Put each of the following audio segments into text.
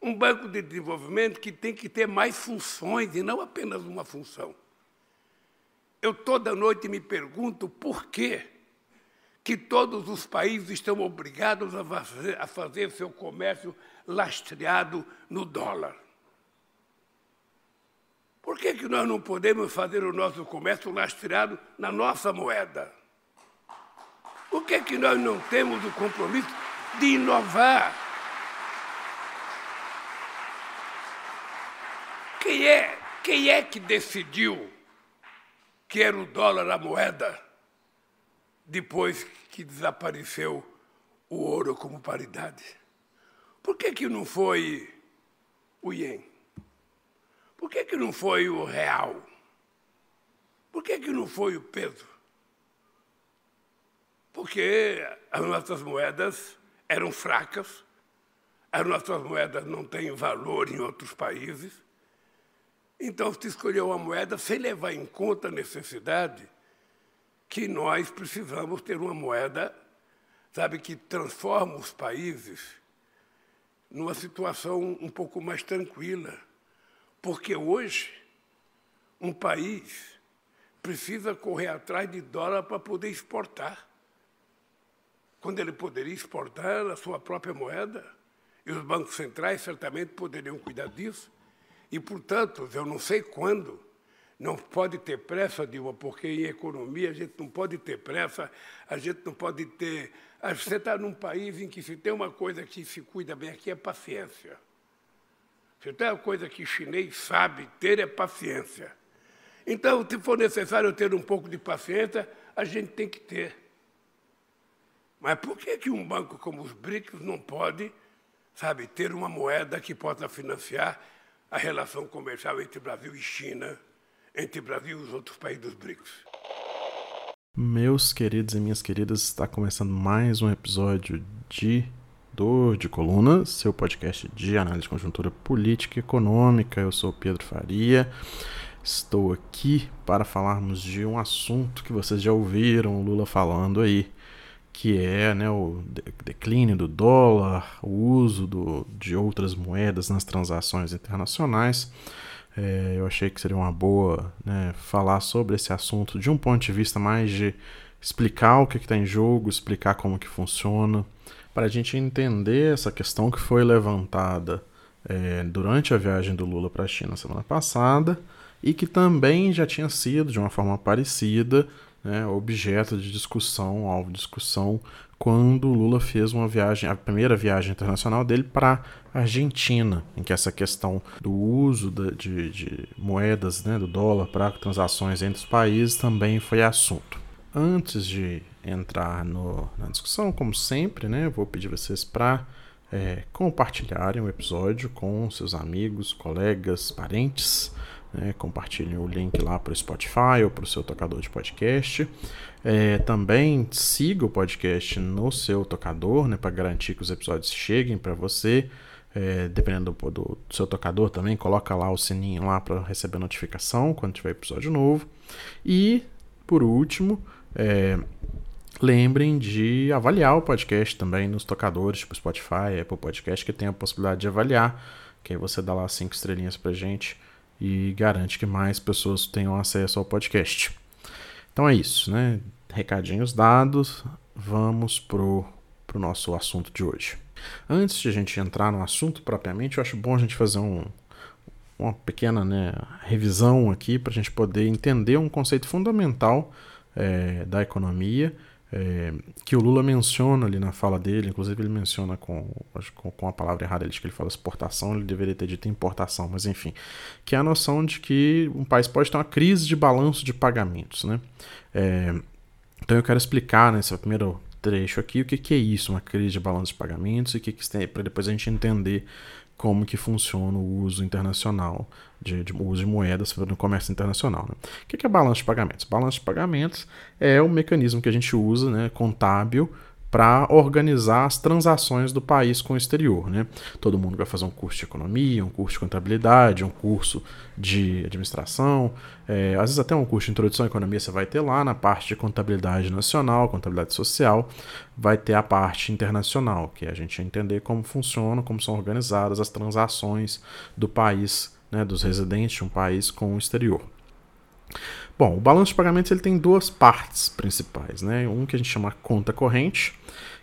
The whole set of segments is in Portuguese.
Um banco de desenvolvimento que tem que ter mais funções e não apenas uma função. Eu toda noite me pergunto por quê que todos os países estão obrigados a fazer, a fazer seu comércio lastreado no dólar. Por que, que nós não podemos fazer o nosso comércio lastreado na nossa moeda? Por que, que nós não temos o compromisso de inovar? Quem é, quem é que decidiu que era o dólar a moeda, depois que desapareceu o ouro como paridade? Por que, que não foi o ien? Por que, que não foi o real? Por que, que não foi o peso? Porque as nossas moedas eram fracas, as nossas moedas não têm valor em outros países, então, se escolheu uma moeda sem levar em conta a necessidade que nós precisamos ter uma moeda, sabe, que transforma os países numa situação um pouco mais tranquila. Porque hoje, um país precisa correr atrás de dólar para poder exportar. Quando ele poderia exportar a sua própria moeda, e os bancos centrais certamente poderiam cuidar disso. E, portanto, eu não sei quando, não pode ter pressa, Dilma, porque em economia a gente não pode ter pressa, a gente não pode ter. Você está num país em que se tem uma coisa que se cuida bem aqui é paciência. Se tem uma coisa que chinês sabe ter é paciência. Então, se for necessário ter um pouco de paciência, a gente tem que ter. Mas por que, que um banco como os BRICS não pode, sabe, ter uma moeda que possa financiar a relação comercial entre Brasil e China, entre Brasil e os outros países BRICS. Meus queridos e minhas queridas, está começando mais um episódio de Dor de Coluna, seu podcast de análise de conjuntura política e econômica. Eu sou Pedro Faria. Estou aqui para falarmos de um assunto que vocês já ouviram o Lula falando aí, que é né, o declínio do dólar, o uso do, de outras moedas nas transações internacionais. É, eu achei que seria uma boa né, falar sobre esse assunto de um ponto de vista mais de explicar o que está em jogo, explicar como que funciona, para a gente entender essa questão que foi levantada é, durante a viagem do Lula para a China semana passada e que também já tinha sido, de uma forma parecida, né, objeto de discussão, alvo de discussão, quando Lula fez uma viagem, a primeira viagem internacional dele para a Argentina, em que essa questão do uso de, de moedas, né, do dólar para transações entre os países também foi assunto. Antes de entrar no, na discussão, como sempre, né, vou pedir vocês para é, compartilharem o episódio com seus amigos, colegas, parentes né? Compartilhem o link lá para o Spotify ou para o seu tocador de podcast. É, também siga o podcast no seu tocador, né, para garantir que os episódios cheguem para você. É, dependendo do, do, seu tocador também, coloca lá o sininho lá para receber notificação quando tiver episódio novo. E, por último, é, lembrem de avaliar o podcast também nos tocadores, tipo Spotify, Apple Podcast, que tem a possibilidade de avaliar. Que aí você dá lá cinco estrelinhas pra gente e garante que mais pessoas tenham acesso ao podcast. Então é isso, né? Recadinhos dados, vamos pro, pro nosso assunto de hoje. Antes de a gente entrar no assunto propriamente, eu acho bom a gente fazer um, uma pequena né, revisão aqui para a gente poder entender um conceito fundamental é, da economia é, que o Lula menciona ali na fala dele, inclusive ele menciona com, com, a palavra errada, ele diz que ele fala exportação, ele deveria ter dito importação, mas enfim, que é a noção de que um país pode ter uma crise de balanço de pagamentos, né? É, então eu quero explicar nesse primeiro trecho aqui o que, que é isso, uma crise de balanço de pagamentos e o que, que tem, para depois a gente entender como que funciona o uso internacional, de, de uso de moedas no comércio internacional. Né? O que é balanço de pagamentos? Balanço de pagamentos é o mecanismo que a gente usa, né, contábil, para organizar as transações do país com o exterior. Né? Todo mundo vai fazer um curso de economia, um curso de contabilidade, um curso de administração, é, às vezes até um curso de introdução à economia você vai ter lá na parte de contabilidade nacional, contabilidade social, vai ter a parte internacional, que é a gente entender como funciona, como são organizadas as transações do país, né, dos residentes de um país com o exterior. Bom, o balanço de pagamentos ele tem duas partes principais, né? Um que a gente chama conta corrente,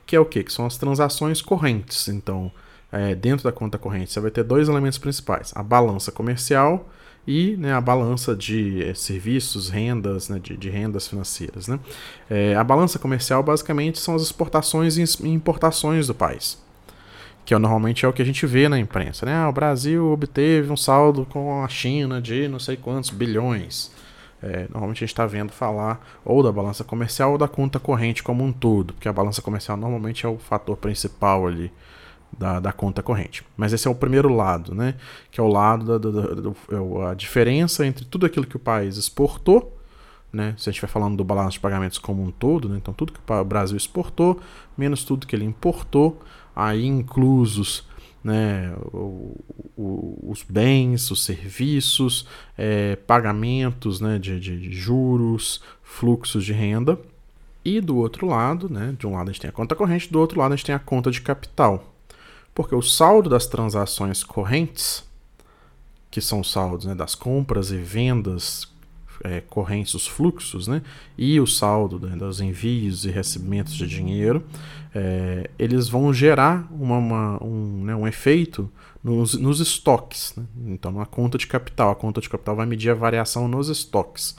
que é o quê? Que são as transações correntes. Então, é, dentro da conta corrente você vai ter dois elementos principais: a balança comercial e né, a balança de é, serviços, rendas, né, de, de, rendas financeiras. Né? É, a balança comercial basicamente são as exportações e importações do país, que é, normalmente é o que a gente vê na imprensa. Né? Ah, o Brasil obteve um saldo com a China de não sei quantos bilhões. É, normalmente a gente está vendo falar ou da balança comercial ou da conta corrente como um todo, porque a balança comercial normalmente é o fator principal ali da, da conta corrente. Mas esse é o primeiro lado, né? que é o lado da, da, da, é a diferença entre tudo aquilo que o país exportou, né? se a gente vai falando do balanço de pagamentos como um todo, né? então tudo que o Brasil exportou, menos tudo que ele importou, aí inclusos né, o, o, os bens, os serviços, é, pagamentos né, de, de, juros, fluxos de renda. E do outro lado, né, de um lado a gente tem a conta corrente, do outro lado a gente tem a conta de capital. Porque o saldo das transações correntes, que são saldos né, das compras e vendas é, correntes, os fluxos, né, e o saldo né, dos envios e recebimentos de dinheiro, é, eles vão gerar uma, uma, um, né, um efeito nos, nos estoques. Né? Então, na conta de capital, a conta de capital vai medir a variação nos estoques.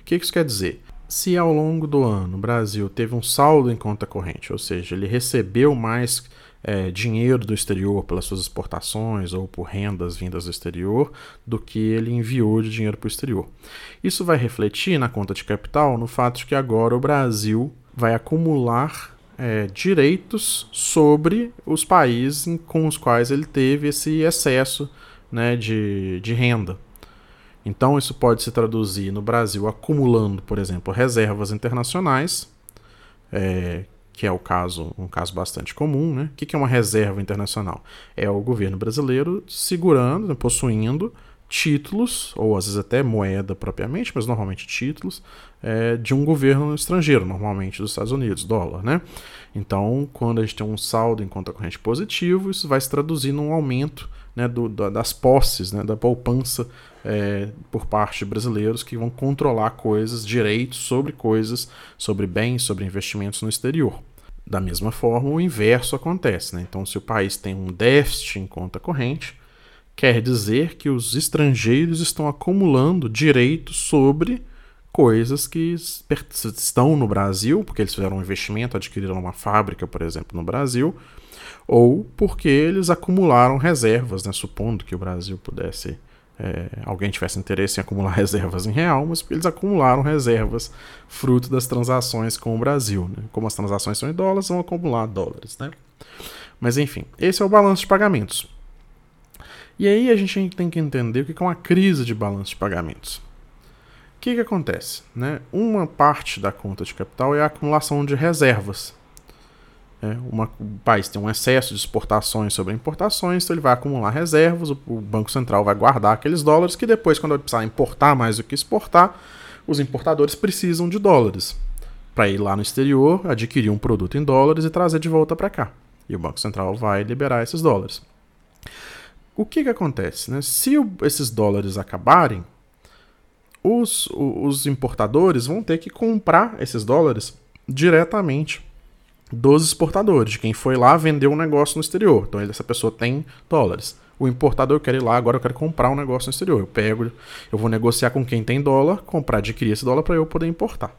O que isso quer dizer? Se ao longo do ano o Brasil teve um saldo em conta corrente, ou seja, ele recebeu mais é, dinheiro do exterior pelas suas exportações ou por rendas vindas do exterior do que ele enviou de dinheiro para o exterior. Isso vai refletir na conta de capital no fato de que agora o Brasil vai acumular é, direitos sobre os países com os quais ele teve esse excesso né, de, de renda. Então, isso pode se traduzir no Brasil acumulando, por exemplo, reservas internacionais, é, que é o caso, um caso bastante comum, né? O que é uma reserva internacional? É o governo brasileiro segurando, possuindo títulos, ou às vezes até moeda propriamente, mas normalmente títulos, é, de um governo estrangeiro, normalmente dos Estados Unidos, dólar, né? Então, quando a gente tem um saldo em conta corrente positivo, isso vai se traduzir num aumento né, do, das posses, né, da poupança é, por parte de brasileiros que vão controlar coisas, direitos sobre coisas, sobre bens, sobre investimentos no exterior. Da mesma forma, o inverso acontece. Né? Então, se o país tem um déficit em conta corrente, quer dizer que os estrangeiros estão acumulando direitos sobre coisas que estão no Brasil, porque eles fizeram um investimento, adquiriram uma fábrica, por exemplo, no Brasil, ou porque eles acumularam reservas, né? supondo que o Brasil pudesse é, alguém tivesse interesse em acumular reservas em real, mas eles acumularam reservas fruto das transações com o Brasil. Né? Como as transações são em dólares, vão acumular dólares. Né? Mas enfim, esse é o balanço de pagamentos. E aí a gente tem que entender o que é uma crise de balanço de pagamentos. Que, que acontece? Né? Uma parte da conta de capital é a acumulação de reservas. É, uma, o país tem um excesso de exportações sobre importações, então ele vai acumular reservas, o, o Banco Central vai guardar aqueles dólares que depois, quando ele precisar importar mais do que exportar, os importadores precisam de dólares para ir lá no exterior, adquirir um produto em dólares e trazer de volta para cá. E o Banco Central vai liberar esses dólares. O que, que acontece? Né? Se o, esses dólares acabarem, os, os importadores vão ter que comprar esses dólares diretamente dos exportadores, de quem foi lá vender um negócio no exterior. Então essa pessoa tem dólares. O importador quer ir lá, agora eu quero comprar um negócio no exterior. Eu pego, eu vou negociar com quem tem dólar, comprar, adquirir esse dólar para eu poder importar.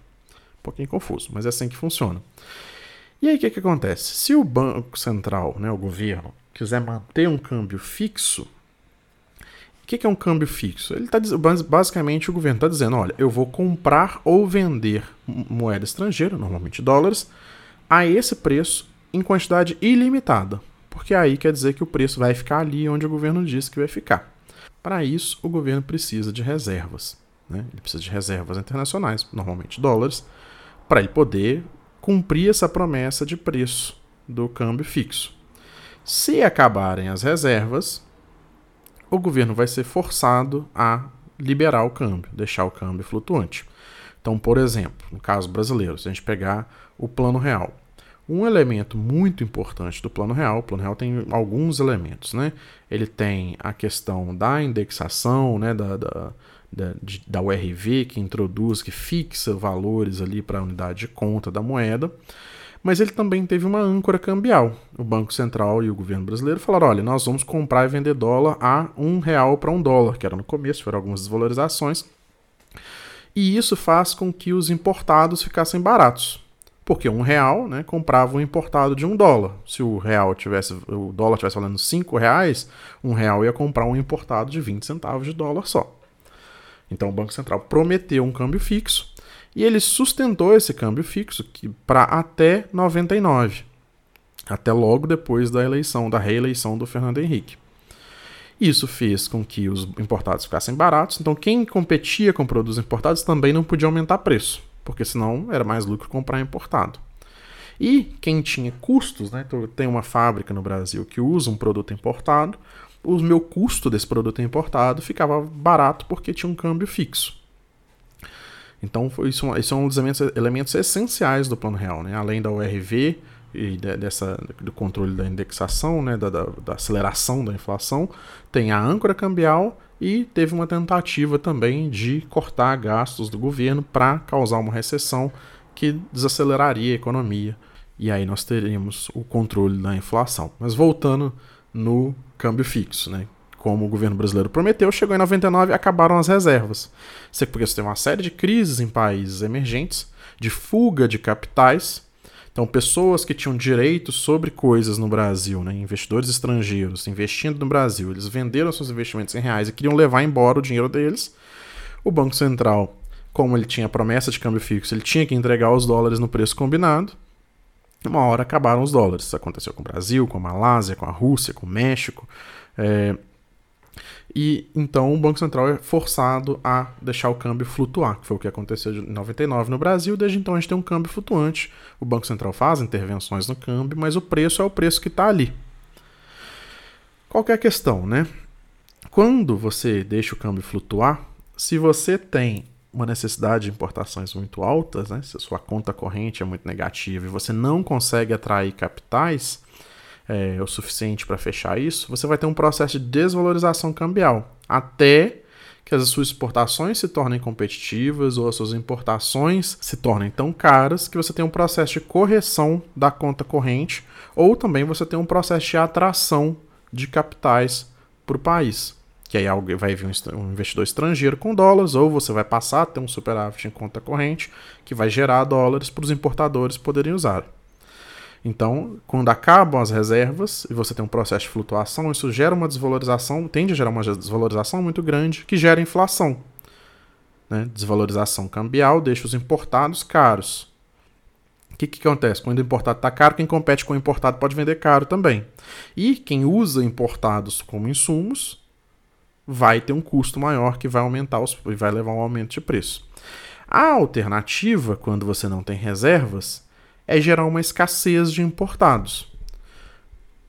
Um pouquinho confuso, mas é assim que funciona. E aí o que, que acontece? Se o Banco Central, né, o governo, quiser manter um câmbio fixo, o que, é um câmbio fixo? Ele tá basicamente o governo está dizendo, olha, eu vou comprar ou vender moeda estrangeira, normalmente dólares, a esse preço em quantidade ilimitada, porque aí quer dizer que o preço vai ficar ali onde o governo disse que vai ficar. Para isso, o governo precisa de reservas. Né? Ele precisa de reservas internacionais, normalmente dólares, para ele poder cumprir essa promessa de preço do câmbio fixo. Se acabarem as reservas, o governo vai ser forçado a liberar o câmbio, deixar o câmbio flutuante. Então, por exemplo, no caso brasileiro, se a gente pegar o plano real, um elemento muito importante do Plano Real, o Plano Real tem alguns elementos, né? Ele tem a questão da indexação, né, da, da, da, da URV, que introduz, que fixa valores ali para a unidade de conta da moeda, mas ele também teve uma âncora cambial. O Banco Central e o governo brasileiro falaram: olha, nós vamos comprar e vender dólar a um real para um dólar, que era no começo, foram algumas desvalorizações. E isso faz com que os importados ficassem baratos. Porque um real né, comprava um importado de um dólar. Se o real tivesse, o dólar tivesse valendo cinco reais, um real ia comprar um importado de 20 centavos de dólar só. Então o Banco Central prometeu um câmbio fixo e ele sustentou esse câmbio fixo para até 99, até logo depois da eleição, da reeleição do Fernando Henrique. Isso fez com que os importados ficassem baratos, então quem competia com produtos importados também não podia aumentar preço porque senão era mais lucro comprar importado. E quem tinha custos, né? Então, tem uma fábrica no Brasil que usa um produto importado, o meu custo desse produto importado ficava barato porque tinha um câmbio fixo. Então, isso, isso é um dos elementos, elementos essenciais do plano real, né? Além da URV e de, dessa, do controle da indexação, né? Da, da, da aceleração da inflação, tem a âncora cambial e teve uma tentativa também de cortar gastos do governo para causar uma recessão que desaceleraria a economia. E aí nós teríamos o controle da inflação. Mas voltando no câmbio fixo, né? Como o governo brasileiro prometeu, chegou em 99 e acabaram as reservas. Porque você tem uma série de crises em países emergentes, de fuga de capitais, então, pessoas que tinham direito sobre coisas no Brasil, né, investidores estrangeiros investindo no Brasil, eles venderam seus investimentos em reais e queriam levar embora o dinheiro deles. O Banco Central, como ele tinha promessa de câmbio fixo, ele tinha que entregar os dólares no preço combinado. Uma hora acabaram os dólares. Isso aconteceu com o Brasil, com a Malásia, com a Rússia, com o México. É, e então o Banco Central é forçado a deixar o câmbio flutuar, que foi o que aconteceu em 99 no Brasil. Desde então a gente tem um câmbio flutuante. O Banco Central faz intervenções no câmbio, mas o preço é o preço que está ali. Qual é a questão, né? Quando você deixa o câmbio flutuar, se você tem uma necessidade de importações muito altas, né? se a sua conta corrente é muito negativa e você não consegue atrair capitais, é, o suficiente para fechar isso, você vai ter um processo de desvalorização cambial até que as suas exportações se tornem competitivas ou as suas importações se tornem tão caras que você tem um processo de correção da conta corrente ou também você tem um processo de atração de capitais para o país. Que aí vai vir um investidor estrangeiro com dólares, ou você vai passar a ter um superávit em conta corrente que vai gerar dólares para os importadores poderem usar. Então, quando acabam as reservas e você tem um processo de flutuação, isso gera uma desvalorização, tende a gerar uma desvalorização muito grande, que gera inflação. Né? Desvalorização cambial deixa os importados caros. O que, que acontece? Quando o importado está caro, quem compete com o importado pode vender caro também. E quem usa importados como insumos vai ter um custo maior que vai aumentar os, e vai levar a um aumento de preço. A alternativa, quando você não tem reservas, é gerar uma escassez de importados.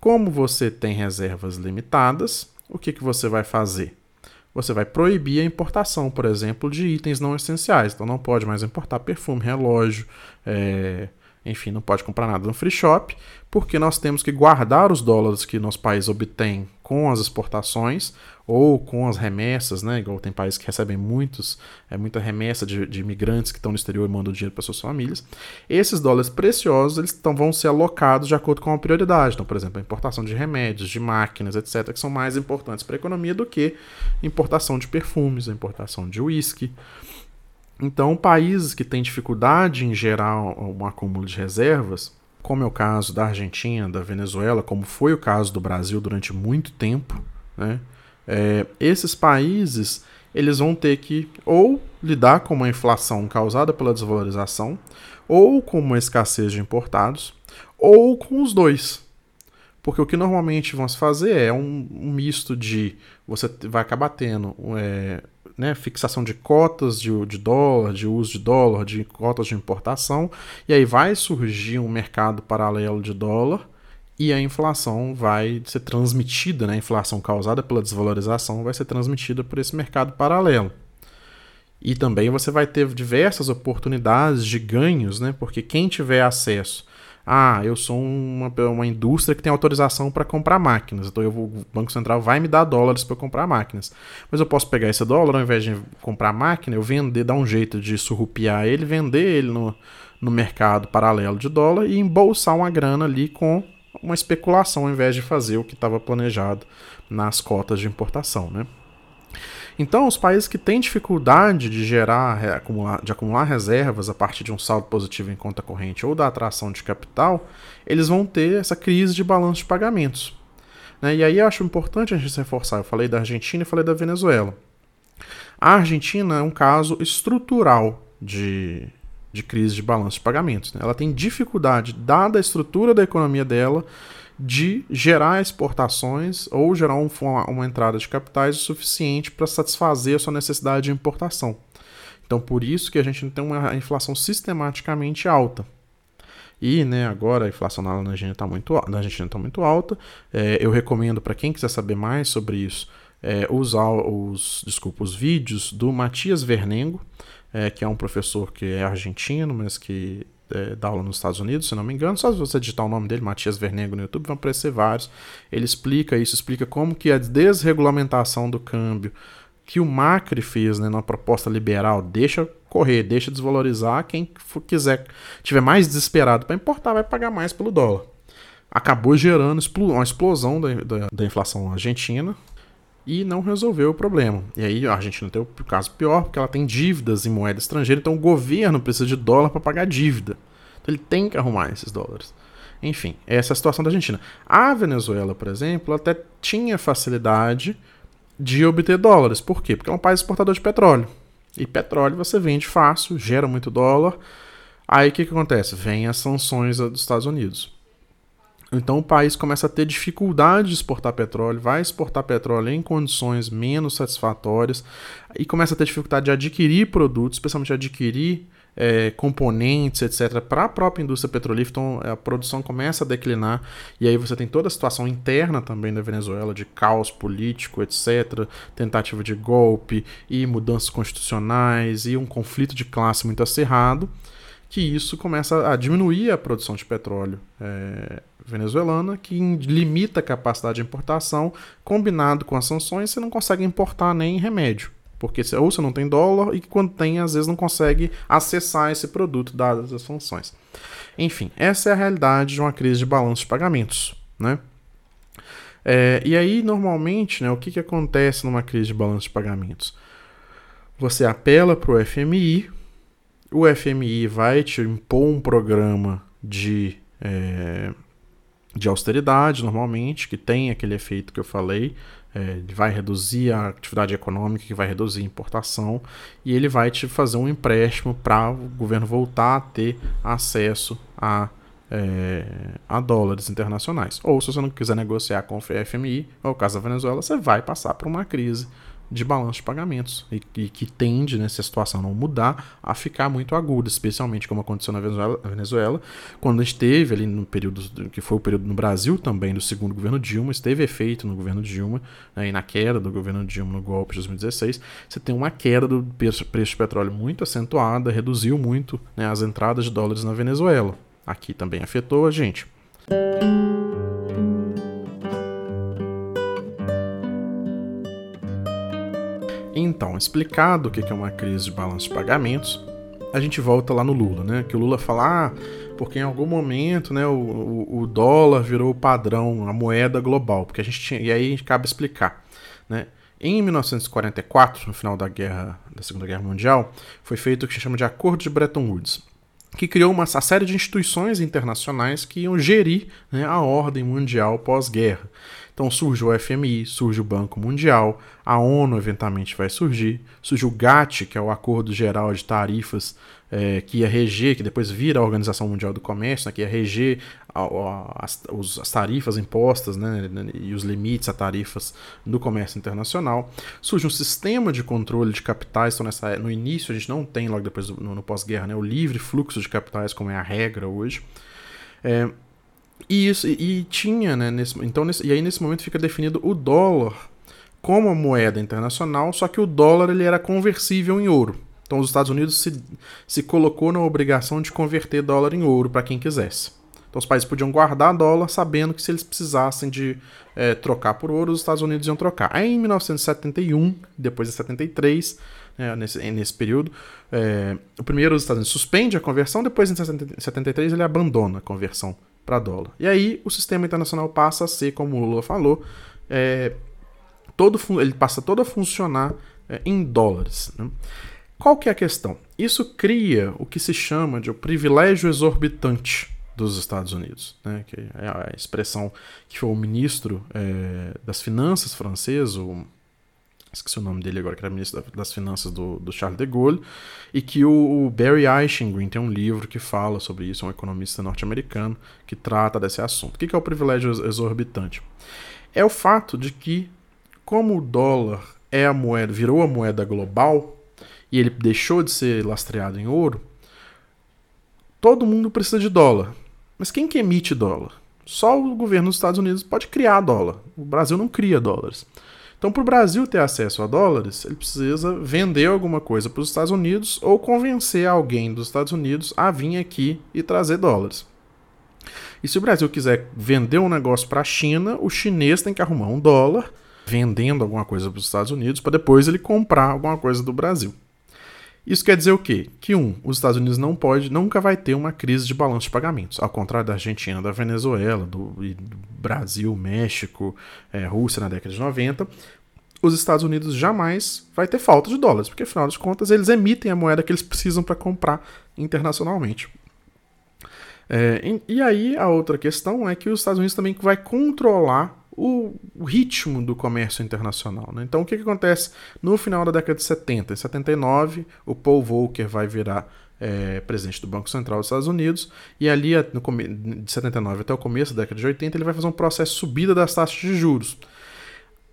Como você tem reservas limitadas, o que, que você vai fazer? Você vai proibir a importação, por exemplo, de itens não essenciais. Então não pode mais importar perfume, relógio, é, enfim, não pode comprar nada no free shop, porque nós temos que guardar os dólares que nosso país obtém com as exportações ou com as remessas, né? Igual tem países que recebem muitos, é muita remessa de, de imigrantes que estão no exterior e mandam dinheiro para suas famílias. Esses dólares preciosos eles tão, vão ser alocados de acordo com a prioridade. Então, por exemplo, a importação de remédios, de máquinas, etc., que são mais importantes para a economia do que importação de perfumes, importação de uísque. Então, países que têm dificuldade em gerar um acúmulo de reservas, como é o caso da Argentina, da Venezuela, como foi o caso do Brasil durante muito tempo, né? É, esses países eles vão ter que ou lidar com uma inflação causada pela desvalorização, ou com uma escassez de importados, ou com os dois. Porque o que normalmente vão se fazer é um, um misto de você vai acabar tendo é, né, fixação de cotas de, de dólar, de uso de dólar, de cotas de importação, e aí vai surgir um mercado paralelo de dólar e a inflação vai ser transmitida, né, a inflação causada pela desvalorização vai ser transmitida por esse mercado paralelo. E também você vai ter diversas oportunidades de ganhos, né, porque quem tiver acesso ah, eu sou uma, uma indústria que tem autorização para comprar máquinas, então eu vou, o Banco Central vai me dar dólares para comprar máquinas. Mas eu posso pegar esse dólar, ao invés de comprar máquina, eu vender, dar um jeito de surrupiar ele, vender ele no, no mercado paralelo de dólar e embolsar uma grana ali com uma especulação, ao invés de fazer o que estava planejado nas cotas de importação, né? Então, os países que têm dificuldade de gerar, de acumular reservas a partir de um saldo positivo em conta corrente ou da atração de capital, eles vão ter essa crise de balanço de pagamentos. Né? E aí eu acho importante a gente reforçar. Eu falei da Argentina e falei da Venezuela. A Argentina é um caso estrutural de, de crise de balanço de pagamentos. Né? Ela tem dificuldade, dada a estrutura da economia dela, de gerar exportações ou gerar um, uma, uma entrada de capitais o suficiente para satisfazer a sua necessidade de importação. Então, por isso que a gente tem uma inflação sistematicamente alta. E né, agora a inflação na Argentina está muito, na Argentina tá muito alta. É, eu recomendo para quem quiser saber mais sobre isso é, usar os, desculpa, os vídeos do Matias Vernengo, é, que é um professor que é argentino, mas que é, dá aula nos Estados Unidos, se não me engano. Só se você digitar o nome dele, Matias Vernego, no YouTube, vão aparecer vários. Ele explica isso, explica como que a desregulamentação do câmbio que o Macri fez né, na proposta liberal deixa correr, deixa desvalorizar. Quem quiser, tiver mais desesperado para importar, vai pagar mais pelo dólar. Acabou gerando uma explosão da, da, da inflação argentina, e não resolveu o problema. E aí a Argentina tem o caso pior, porque ela tem dívidas em moeda estrangeira, então o governo precisa de dólar para pagar dívida. Então ele tem que arrumar esses dólares. Enfim, essa é a situação da Argentina. A Venezuela, por exemplo, até tinha facilidade de obter dólares. Por quê? Porque é um país exportador de petróleo. E petróleo você vende fácil, gera muito dólar. Aí o que, que acontece? Vem as sanções dos Estados Unidos. Então o país começa a ter dificuldade de exportar petróleo, vai exportar petróleo em condições menos satisfatórias e começa a ter dificuldade de adquirir produtos, especialmente adquirir é, componentes, etc., para a própria indústria petrolífera. Então a produção começa a declinar e aí você tem toda a situação interna também da Venezuela, de caos político, etc., tentativa de golpe e mudanças constitucionais e um conflito de classe muito acirrado que isso começa a diminuir a produção de petróleo é, venezuelana, que limita a capacidade de importação, combinado com as sanções, você não consegue importar nem remédio. Porque ou você não tem dólar e quando tem, às vezes não consegue acessar esse produto dadas as sanções. Enfim, essa é a realidade de uma crise de balanço de pagamentos. Né? É, e aí, normalmente, né, o que, que acontece numa crise de balanço de pagamentos? Você apela para o FMI, o FMI vai te impor um programa de, é, de austeridade, normalmente, que tem aquele efeito que eu falei, é, vai reduzir a atividade econômica, que vai reduzir a importação, e ele vai te fazer um empréstimo para o governo voltar a ter acesso a, é, a dólares internacionais. Ou se você não quiser negociar com o FMI, ou o caso da Venezuela, você vai passar por uma crise de balanço de pagamentos e, e, que tende, né, se a situação não mudar, a ficar muito aguda, especialmente como aconteceu na Venezuela, Venezuela quando esteve ali no período que foi o período no Brasil também do segundo governo Dilma, esteve efeito no governo Dilma né, e na queda do governo Dilma no golpe de 2016, você tem uma queda do preço, preço de petróleo muito acentuada, reduziu muito né, as entradas de dólares na Venezuela. Aqui também afetou a gente. Então, explicado o que é uma crise de balanço de pagamentos, a gente volta lá no Lula, né? Que o Lula fala, ah, porque em algum momento, né, o, o, o dólar virou o padrão, a moeda global, porque a gente tinha, e aí cabe explicar, né? Em 1944, no final da guerra, da Segunda Guerra Mundial, foi feito o que se chama de Acordo de Bretton Woods, que criou uma, uma série de instituições internacionais que iam gerir né, a ordem mundial pós-guerra. Então surge o FMI, surge o Banco Mundial, a ONU eventualmente vai surgir, surge o GATT, que é o Acordo Geral de Tarifas, é, que ia reger, que depois vira a Organização Mundial do Comércio, né, que ia reger as, as, tarifas impostas né, e os limites a tarifas no comércio internacional. Surge um sistema de controle de capitais. Então, nessa, no início, a gente não tem, logo depois, no, no pós-guerra, né, o livre fluxo de capitais, como é a regra hoje. É, e, isso, e, e tinha, né, nesse, então, nesse, e aí nesse momento fica definido o dólar como a moeda internacional, só que o dólar ele era conversível em ouro. Então os Estados Unidos se, se colocou na obrigação de converter dólar em ouro para quem quisesse. Então os países podiam guardar dólar sabendo que se eles precisassem de é, trocar por ouro, os Estados Unidos iam trocar. Aí em 1971, depois de 73, né, nesse, nesse período, é, o primeiro os Estados Unidos suspende a conversão, depois em 73 ele abandona a conversão para dólar. E aí o sistema internacional passa a ser, como o Lula falou, é, todo, ele passa todo a funcionar é, em dólares. Né? Qual que é a questão? Isso cria o que se chama de o privilégio exorbitante dos Estados Unidos, né? que é a expressão que foi o ministro é, das Finanças francês, o, esqueci o nome dele agora, que era ministro das Finanças do, do Charles de Gaulle, e que o, o Barry Eichengreen tem um livro que fala sobre isso, é um economista norte-americano que trata desse assunto. O que é o privilégio exorbitante? É o fato de que, como o dólar é a moeda, virou a moeda global, e ele deixou de ser lastreado em ouro, todo mundo precisa de dólar. Mas quem que emite dólar? Só o governo dos Estados Unidos pode criar dólar. O Brasil não cria dólares. Então, para o Brasil ter acesso a dólares, ele precisa vender alguma coisa para os Estados Unidos ou convencer alguém dos Estados Unidos a vir aqui e trazer dólares. E se o Brasil quiser vender um negócio para a China, o chinês tem que arrumar um dólar vendendo alguma coisa para os Estados Unidos para depois ele comprar alguma coisa do Brasil. Isso quer dizer o quê? Que um, os Estados Unidos não pode, nunca vai ter uma crise de balanço de pagamentos, ao contrário da Argentina, da Venezuela, do, do Brasil, México, é, Rússia na década de 90. Os Estados Unidos jamais vai ter falta de dólares, porque afinal de contas eles emitem a moeda que eles precisam para comprar internacionalmente. É, e, aí a outra questão é que os Estados Unidos também vai controlar o, ritmo do comércio internacional. Né? Então, o que, que, acontece no final da década de 70? Em 79, o Paul Volcker vai virar é, presidente do Banco Central dos Estados Unidos, e ali, no, de 79 até o começo da década de 80, ele vai fazer um processo de subida das taxas de juros.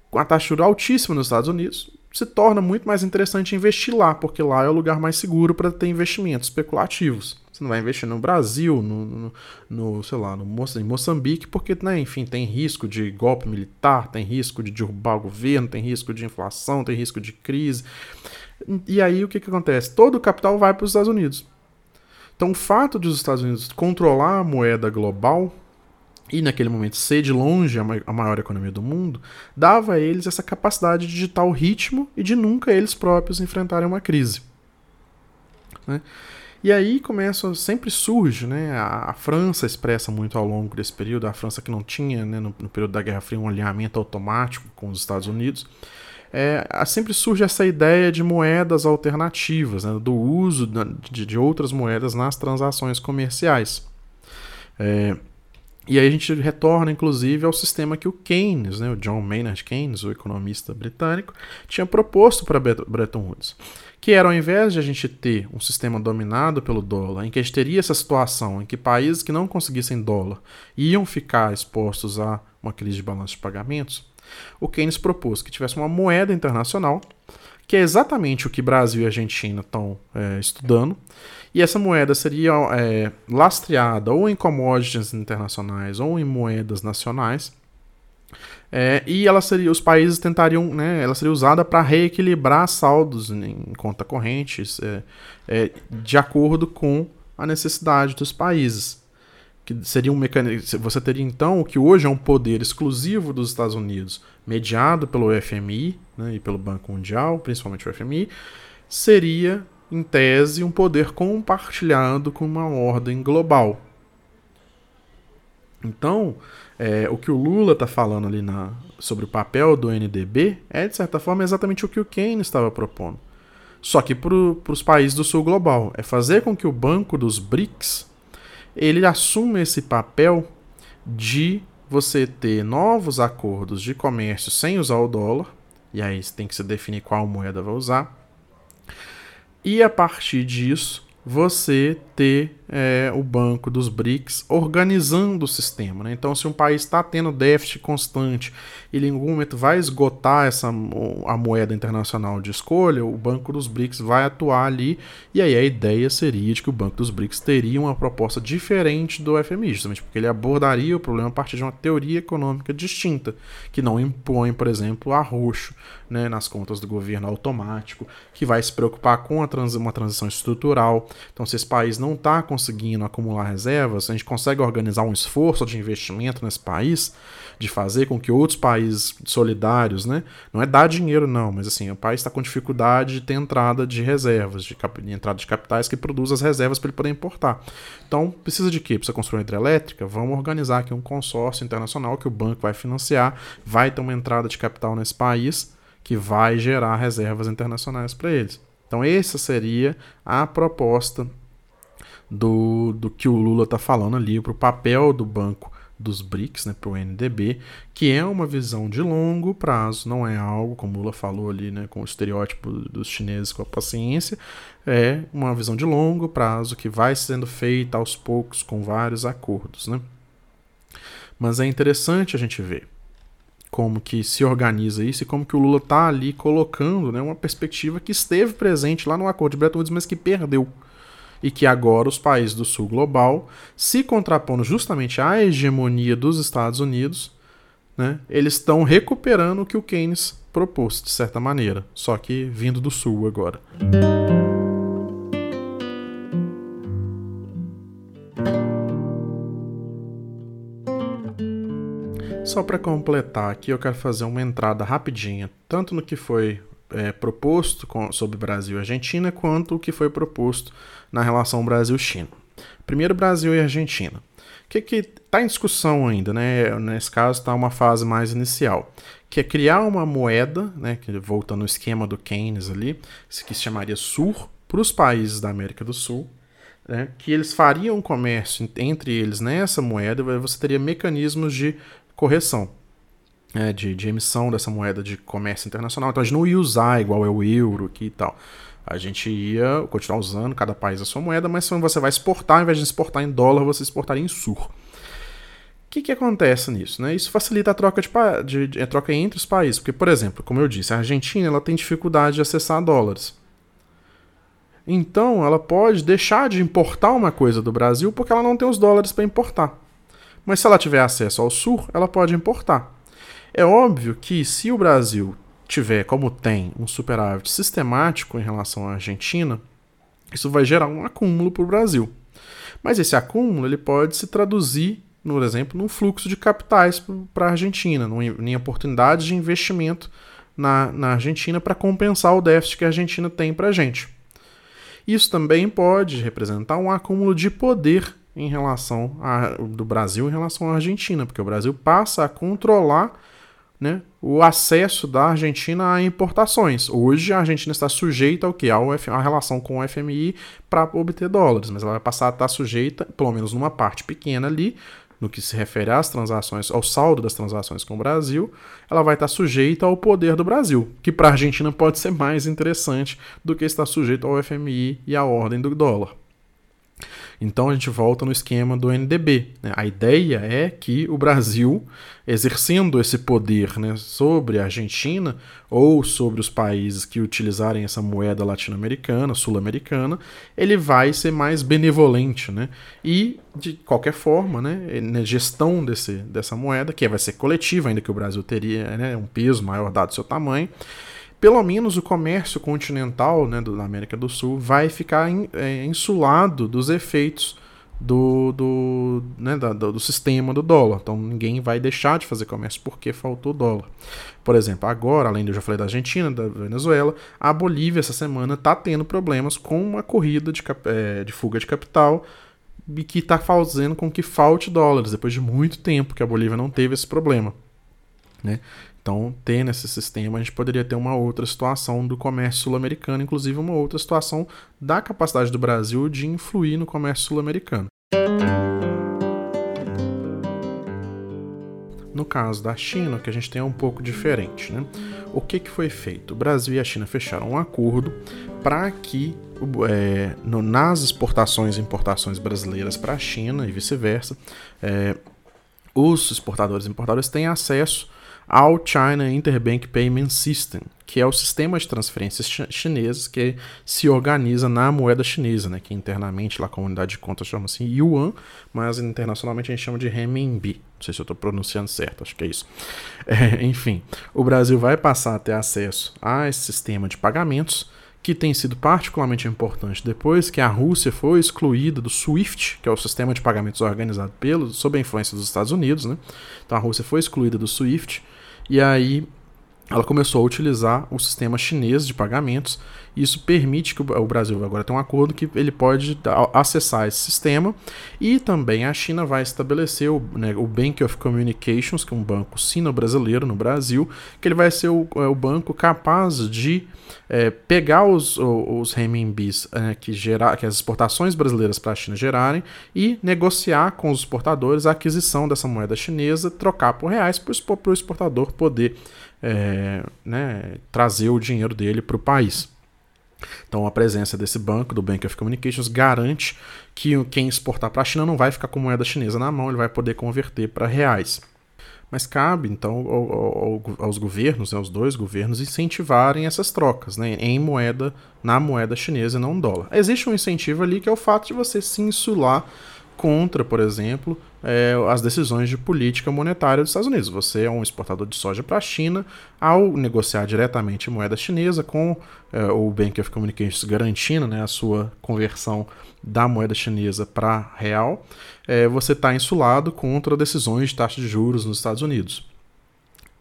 Com a taxa de juros altíssima nos Estados Unidos, se torna muito mais interessante investir lá, porque lá é o lugar mais seguro para ter investimentos especulativos. Você não vai investir no Brasil, no, no, no sei lá, no em Moçambique, porque, né, enfim, tem risco de golpe militar, tem risco de derrubar o governo, tem risco de inflação, tem risco de crise. E aí o que, que acontece? Todo o capital vai para os Estados Unidos. Então o fato de os Estados Unidos controlar a moeda global e naquele momento ser de longe a maior economia do mundo, dava a eles essa capacidade de digitar o ritmo e de nunca eles próprios enfrentarem uma crise. Né? E aí começa, sempre surge, né? A, a, França expressa muito ao longo desse período, a França que não tinha, né, no, no período da Guerra Fria, um alinhamento automático com os Estados Unidos. É, sempre surge essa ideia de moedas alternativas, né, do uso de, de, outras moedas nas transações comerciais. É, e aí a gente retorna, inclusive, ao sistema que o Keynes, né, o John Maynard Keynes, o economista britânico, tinha proposto para Bretton Woods que era ao invés de a gente ter um sistema dominado pelo dólar, em que a gente teria essa situação em que países que não conseguissem dólar iam ficar expostos a uma crise de balanço de pagamentos, o Keynes propôs que tivesse uma moeda internacional, que é exatamente o que Brasil e Argentina estão é, estudando, e essa moeda seria é, lastreada ou em commodities internacionais ou em moedas nacionais, é, e ela seria, os países tentariam, né, ela seria usada para reequilibrar saldos em conta correntes é, é, de acordo com a necessidade dos países. Que seria um mecanismo. Você teria então o que hoje é um poder exclusivo dos Estados Unidos, mediado pelo FMI né, e pelo Banco Mundial, principalmente o FMI, seria, em tese, um poder compartilhado com uma ordem global. Então, é, o que o Lula está falando ali na, sobre o papel do NDB é, de certa forma, exatamente o que o Keynes estava propondo. Só que para os países do sul global. É fazer com que o banco dos BRICS ele assuma esse papel de você ter novos acordos de comércio sem usar o dólar, e aí tem que se definir qual moeda vai usar. E a partir disso, você ter é, o banco dos BRICS organizando o sistema. Né? Então, se um país está tendo déficit constante, ele em algum momento vai esgotar essa, a moeda internacional de escolha, o banco dos BRICS vai atuar ali, e aí a ideia seria de que o banco dos BRICS teria uma proposta diferente do FMI, justamente porque ele abordaria o problema a partir de uma teoria econômica distinta, que não impõe, por exemplo, arroxo né, nas contas do governo automático, que vai se preocupar com trans, uma transição estrutural. Então, se esse país não está conseguindo acumular reservas, a gente consegue organizar um esforço de investimento nesse país, de fazer com que outros países solidários, né, não é dar dinheiro não, mas assim, o país está com dificuldade de ter entrada de reservas, de, de entrada de capitais que produzam as reservas para ele poder importar. Então, precisa de quê? Precisa construir uma hidrelétrica? Vamos organizar aqui um consórcio internacional que o banco vai financiar, vai ter uma entrada de capital nesse país que vai gerar reservas internacionais para eles. Então, essa seria a proposta do, do que o Lula está falando ali para o papel do banco dos BRICS, né, para o NDB, que é uma visão de longo prazo, não é algo, como o Lula falou ali, né, com o estereótipo dos chineses com a paciência, é uma visão de longo prazo que vai sendo feita aos poucos com vários acordos. Né? Mas é interessante a gente ver como que se organiza isso e como que o Lula está ali colocando né, uma perspectiva que esteve presente lá no Acordo de Bretton Woods, mas que perdeu. E que agora os países do Sul global, se contrapondo justamente à hegemonia dos Estados Unidos, né, eles estão recuperando o que o Keynes propôs, de certa maneira, só que vindo do Sul agora. Só para completar aqui, eu quero fazer uma entrada rapidinha, tanto no que foi é, proposto com, sobre Brasil e Argentina, quanto o que foi proposto na relação Brasil-China. Primeiro, Brasil e Argentina. O que está em discussão ainda, né? Nesse caso, está uma fase mais inicial, que é criar uma moeda, né? Que, voltando ao esquema do Keynes ali, que se chamaria SUR, para os países da América do Sul, né, que eles fariam comércio entre eles nessa moeda, você teria mecanismos de correção é, de, de, emissão dessa moeda de comércio internacional. Então a gente não ia usar igual é o euro aqui e tal. A gente ia continuar usando cada país a sua moeda, mas quando você vai exportar, ao invés de exportar em dólar, você exportaria em sur. O que, que acontece nisso? Né? Isso facilita a troca, de, de, de, a troca entre os países. Porque, por exemplo, como eu disse, a Argentina ela tem dificuldade de acessar dólares. Então, ela pode deixar de importar uma coisa do Brasil porque ela não tem os dólares para importar. Mas se ela tiver acesso ao Sur, ela pode importar. É óbvio que se o Brasil tiver, como tem, um superávit sistemático em relação à Argentina, isso vai gerar um acúmulo para o Brasil. Mas esse acúmulo ele pode se traduzir, por exemplo, num fluxo de capitais para a Argentina, em oportunidades de investimento na, na Argentina para compensar o déficit que a Argentina tem para a gente. Isso também pode representar um acúmulo de poder em relação a, do Brasil em relação à Argentina, porque o Brasil passa a controlar né, o acesso da Argentina a importações. Hoje a Argentina está sujeita ao que? A relação com o FMI para obter dólares, mas ela vai passar a estar sujeita, pelo menos numa parte pequena ali, no que se refere às transações, ao saldo das transações com o Brasil, ela vai estar sujeita ao poder do Brasil, que para a Argentina pode ser mais interessante do que estar sujeito ao FMI e à ordem do dólar. Então a gente volta no esquema do NDB. Né? A ideia é que o Brasil, exercendo esse poder né, sobre a Argentina ou sobre os países que utilizarem essa moeda latino-americana, sul-americana, ele vai ser mais benevolente. Né? E, de qualquer forma, né, na gestão desse, dessa moeda, que vai ser coletiva, ainda que o Brasil teria né, um peso maior dado seu tamanho, pelo menos o comércio continental né, do, da América do Sul vai ficar in, é, insulado dos efeitos do, do, né, da, do, do, sistema do dólar. Então ninguém vai deixar de fazer comércio porque faltou dólar. Por exemplo, agora, além do eu já falei da Argentina, da Venezuela, a Bolívia essa semana está tendo problemas com uma corrida de, é, de fuga de capital e que está fazendo com que falte dólares, depois de muito tempo que a Bolívia não teve esse problema. Né? Então, tendo esse sistema, a gente poderia ter uma outra situação do comércio sul-americano, inclusive uma outra situação da capacidade do Brasil de influir no comércio sul-americano. No caso da China, o que a gente tem é um pouco diferente. Né? O que, que foi feito? O Brasil e a China fecharam um acordo para que é, no, nas exportações e importações brasileiras para a China e vice-versa, é, os exportadores e importadores têm acesso ao China Interbank Payment System, que é o sistema de transferências chineses que se organiza na moeda chinesa, né, que internamente lá a comunidade de contas chama-se Yuan, mas internacionalmente a gente chama de Renminbi. Não sei se eu estou pronunciando certo, acho que é isso. É, enfim, o Brasil vai passar a ter acesso a esse sistema de pagamentos que tem sido particularmente importante depois que a Rússia foi excluída do SWIFT, que é o sistema de pagamentos organizado pelo, sob a influência dos Estados Unidos. Né? Então a Rússia foi excluída do SWIFT e aí ela começou a utilizar o sistema chinês de pagamentos. E isso permite que o Brasil agora tenha um acordo que ele pode acessar esse sistema. E também a China vai estabelecer o, né, o Bank of Communications, que é um banco sino-brasileiro no Brasil, que ele vai ser o, é, o banco capaz de é, pegar os, os renminbis é, que, gera, que as exportações brasileiras para a China gerarem e negociar com os exportadores a aquisição dessa moeda chinesa, trocar por reais para o exportador poder é, né, trazer o dinheiro dele para o país. Então, a presença desse banco, do Bank of Communications, garante que quem exportar para a China não vai ficar com moeda chinesa na mão, ele vai poder converter para reais. Mas cabe, então, ao, ao, aos governos, né, aos dois governos, incentivarem essas trocas né, em moeda, na moeda chinesa e não dólar. Existe um incentivo ali que é o fato de você se insular contra, por exemplo, é, as decisões de política monetária dos Estados Unidos. Você é um exportador de soja para a China, ao negociar diretamente moeda chinesa com é, o Bank of Communications garantindo né, a sua conversão da moeda chinesa para real, é, você está insulado contra decisões de taxa de juros nos Estados Unidos,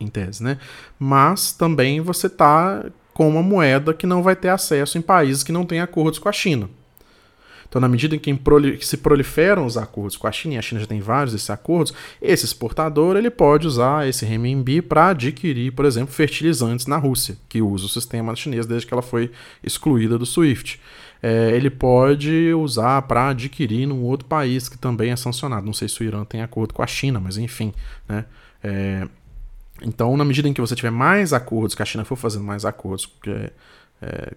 em tese, né? Mas também você está com uma moeda que não vai ter acesso em países que não têm acordos com a China. Então, na medida em que, se proliferam os acordos com a China, e a China já tem vários desses acordos, esse exportador ele pode usar esse renminbi para adquirir, por exemplo, fertilizantes na Rússia, que usa o sistema chinês desde que ela foi excluída do SWIFT. É, ele pode usar para adquirir num outro país que também é sancionado. Não sei se o Irã tem acordo com a China, mas enfim, né? É, então, na medida em que você tiver mais acordos, que a China for fazendo mais acordos é, é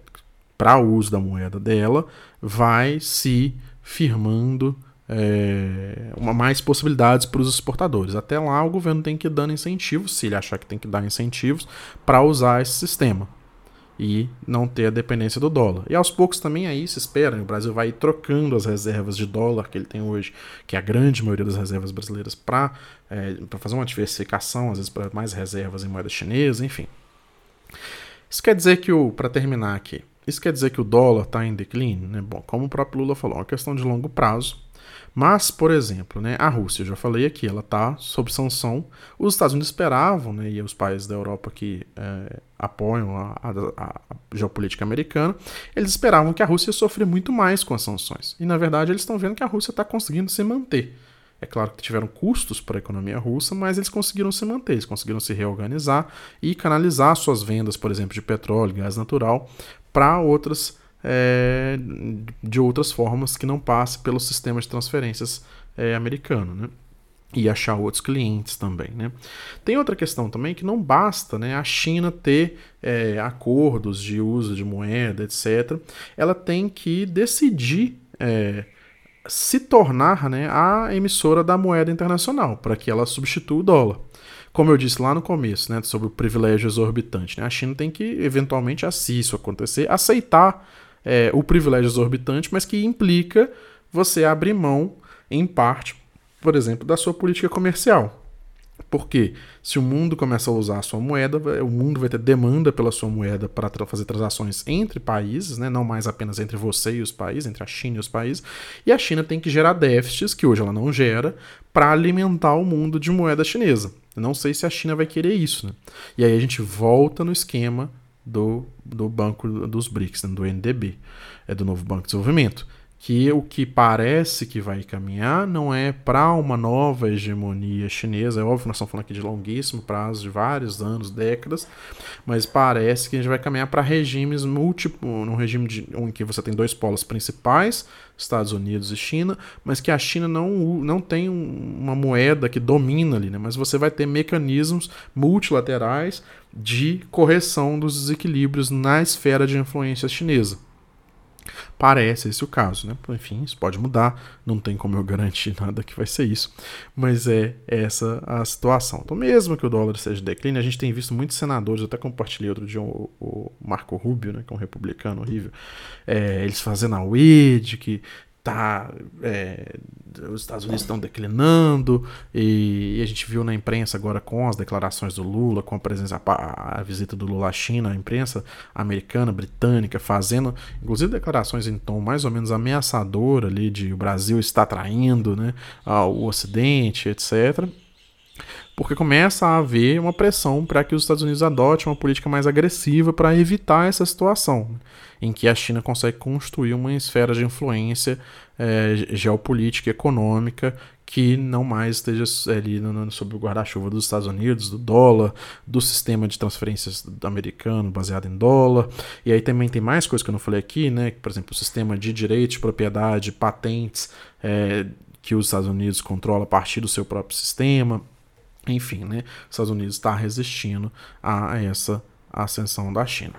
para o uso da moeda dela, vai se firmando é, uma, mais possibilidades para os exportadores. Até lá, o governo tem que ir dando incentivos, se ele achar que tem que dar incentivos, para usar esse sistema e não ter a dependência do dólar. E aos poucos também aí se espera, o Brasil vai trocando as reservas de dólar que ele tem hoje, que é a grande maioria das reservas brasileiras, para é, fazer uma diversificação, às vezes para mais reservas em moeda chinesa, enfim. Isso quer dizer que, para terminar aqui, isso quer dizer que o dólar está em declínio? Né? Bom, como o próprio Lula falou, é uma questão de longo prazo. Mas, por exemplo, né, a Rússia, eu já falei aqui, ela está sob sanção. Os Estados Unidos esperavam, né, e os países da Europa que é, apoiam a, a, a, geopolítica americana, eles esperavam que a Rússia sofresse muito mais com as sanções. E, na verdade, eles estão vendo que a Rússia está conseguindo se manter. É claro que tiveram custos para a economia russa, mas eles conseguiram se manter, eles conseguiram se reorganizar e canalizar suas vendas, por exemplo, de petróleo, gás natural, para outras é, de outras formas que não passe pelo sistema de transferências é, americano, né? E achar outros clientes também, né? Tem outra questão também que não basta, né? A China ter é, acordos de uso de moeda, etc. Ela tem que decidir se tornar né, a emissora da moeda internacional para que ela substitua o dólar como eu disse lá no começo, né, sobre o privilégio exorbitante, né, a China tem que, eventualmente, se isso acontecer, aceitar é, o privilégio exorbitante, mas que implica você abrir mão, em parte, por exemplo, da sua política comercial. Porque se o mundo começa a usar a sua moeda, o mundo vai ter demanda pela sua moeda para fazer transações entre países, né? não mais apenas entre você e os países, entre a China e os países. E a China tem que gerar déficits, que hoje ela não gera, para alimentar o mundo de moeda chinesa. Eu não sei se a China vai querer isso. Né? E aí a gente volta no esquema do, do Banco dos BRICS, né? do NDB, é do novo Banco de Desenvolvimento, que o que parece que vai caminhar não é para uma nova hegemonia chinesa. É óbvio, nós estamos falando aqui de longuíssimo prazo, de vários anos, décadas, mas parece que a gente vai caminhar para regimes múltiplos, num regime de, em que você tem dois polos principais, Estados Unidos e China, mas que a China não, não tem uma moeda que domina ali, né? mas você vai ter mecanismos multilaterais de correção dos desequilíbrios na esfera de influência chinesa. Parece esse o caso, né? Enfim, isso pode mudar, não tem como eu garantir nada que vai ser isso, mas é essa a situação. Então, mesmo que o dólar seja declínio, a gente tem visto muitos senadores, até compartilhei outro dia o, o Marco Rubio, né, que é um republicano horrível, é, eles fazendo a WID, que tá, é, os Estados Unidos estão declinando, e, e, a gente viu na imprensa agora com as declarações do Lula, com a presença, a, a, visita do Lula à China, a imprensa americana, britânica, fazendo, inclusive declarações em tom mais ou menos ameaçador ali, de o Brasil está traindo né, o Ocidente, etc porque começa a haver uma pressão para que os Estados Unidos adotem uma política mais agressiva para evitar essa situação em que a China consegue construir uma esfera de influência é, geopolítica e econômica que não mais esteja ali sob o guarda-chuva dos Estados Unidos, do dólar, do sistema de transferências americano baseado em dólar. E aí também tem mais coisas que eu não falei aqui, né? Por exemplo, o sistema de direito de propriedade, patentes, é, que os Estados Unidos controla a partir do seu próprio sistema. Enfim, né? Os Estados Unidos está resistindo a essa ascensão da China.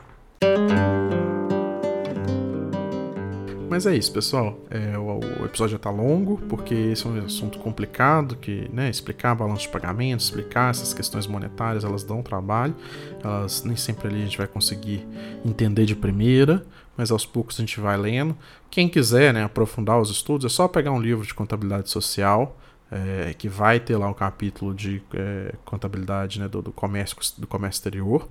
Mas é isso, pessoal. É, o, o, episódio já tá longo, porque esse é um assunto complicado, que, né, explicar balanço de pagamento, explicar essas questões monetárias, elas dão trabalho. Elas nem sempre ali a gente vai conseguir entender de primeira, mas aos poucos a gente vai lendo. Quem quiser, né, aprofundar os estudos, é só pegar um livro de contabilidade social, é, que vai ter lá o capítulo de é, contabilidade né, do, do, comércio do comércio exterior,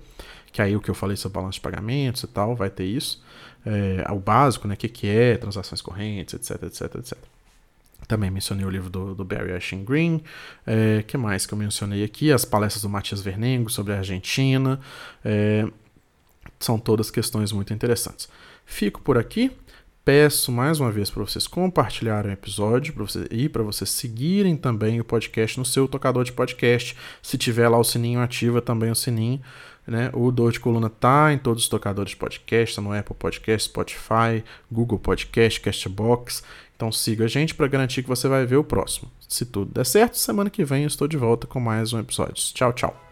que aí o que eu falei sobre balanço de pagamentos e tal, vai ter isso é, o básico, né? O que, que é transações correntes, etc, etc, etc. Também mencionei o livro do, do Barry Ashton Green. É, que mais que eu mencionei aqui? As palestras do Matias Vernengo sobre a Argentina. É, são todas questões muito interessantes. Fico por aqui. Peço mais uma vez para vocês compartilharem o episódio pra você, e para vocês seguirem também o podcast no seu tocador de podcast. Se tiver lá o sininho, ativa também o sininho né? O Dor de Coluna tá em todos os tocadores de podcast, tá no Apple Podcast, Spotify, Google Podcast, Castbox. Então siga a gente para garantir que você vai ver o próximo. Se tudo der certo, semana que vem eu estou de volta com mais um episódio. Tchau, tchau.